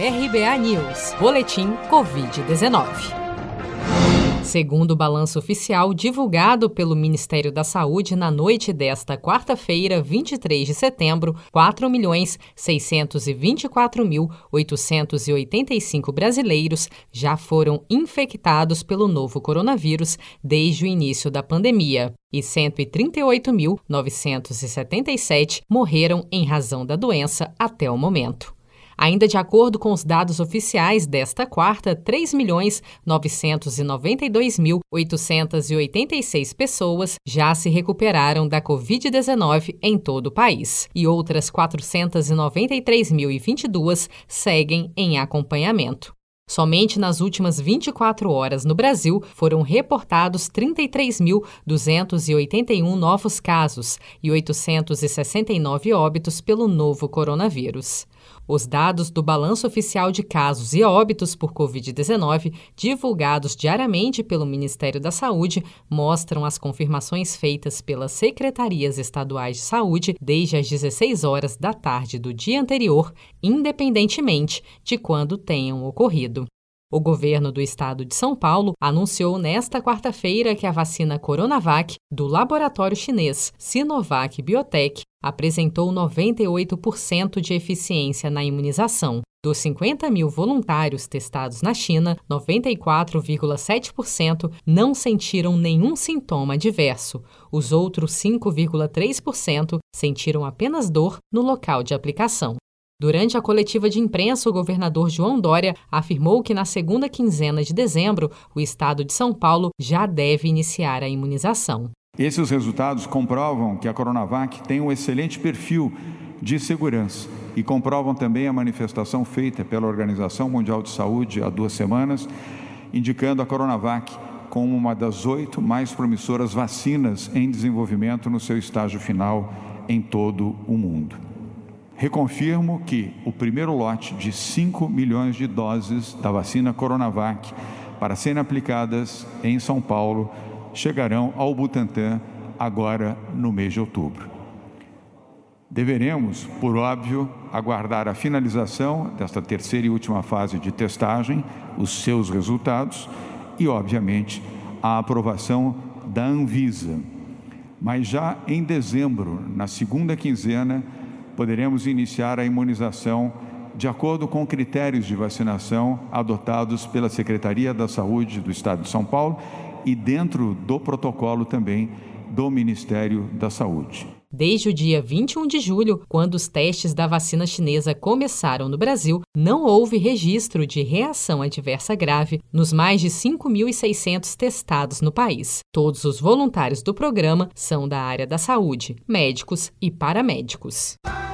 RBA News, Boletim Covid-19. Segundo o balanço oficial divulgado pelo Ministério da Saúde na noite desta quarta-feira, 23 de setembro, 4.624.885 brasileiros já foram infectados pelo novo coronavírus desde o início da pandemia e 138.977 morreram em razão da doença até o momento. Ainda de acordo com os dados oficiais desta quarta, 3.992.886 pessoas já se recuperaram da Covid-19 em todo o país e outras 493.022 seguem em acompanhamento. Somente nas últimas 24 horas no Brasil foram reportados 33.281 novos casos e 869 óbitos pelo novo coronavírus. Os dados do Balanço Oficial de Casos e Óbitos por Covid-19, divulgados diariamente pelo Ministério da Saúde, mostram as confirmações feitas pelas secretarias estaduais de saúde desde as 16 horas da tarde do dia anterior, independentemente de quando tenham ocorrido. O governo do estado de São Paulo anunciou nesta quarta-feira que a vacina Coronavac, do laboratório chinês Sinovac Biotech, apresentou 98% de eficiência na imunização. Dos 50 mil voluntários testados na China, 94,7% não sentiram nenhum sintoma adverso. Os outros 5,3% sentiram apenas dor no local de aplicação. Durante a coletiva de imprensa, o governador João Dória afirmou que na segunda quinzena de dezembro, o estado de São Paulo já deve iniciar a imunização. Esses resultados comprovam que a Coronavac tem um excelente perfil de segurança e comprovam também a manifestação feita pela Organização Mundial de Saúde há duas semanas, indicando a Coronavac como uma das oito mais promissoras vacinas em desenvolvimento no seu estágio final em todo o mundo. Reconfirmo que o primeiro lote de 5 milhões de doses da vacina Coronavac para serem aplicadas em São Paulo chegarão ao Butantan agora no mês de outubro. Deveremos, por óbvio, aguardar a finalização desta terceira e última fase de testagem, os seus resultados e, obviamente, a aprovação da Anvisa. Mas já em dezembro, na segunda quinzena, poderemos iniciar a imunização de acordo com critérios de vacinação adotados pela Secretaria da Saúde do Estado de São Paulo e dentro do protocolo também do Ministério da Saúde. Desde o dia 21 de julho, quando os testes da vacina chinesa começaram no Brasil, não houve registro de reação adversa grave nos mais de 5.600 testados no país. Todos os voluntários do programa são da área da saúde, médicos e paramédicos.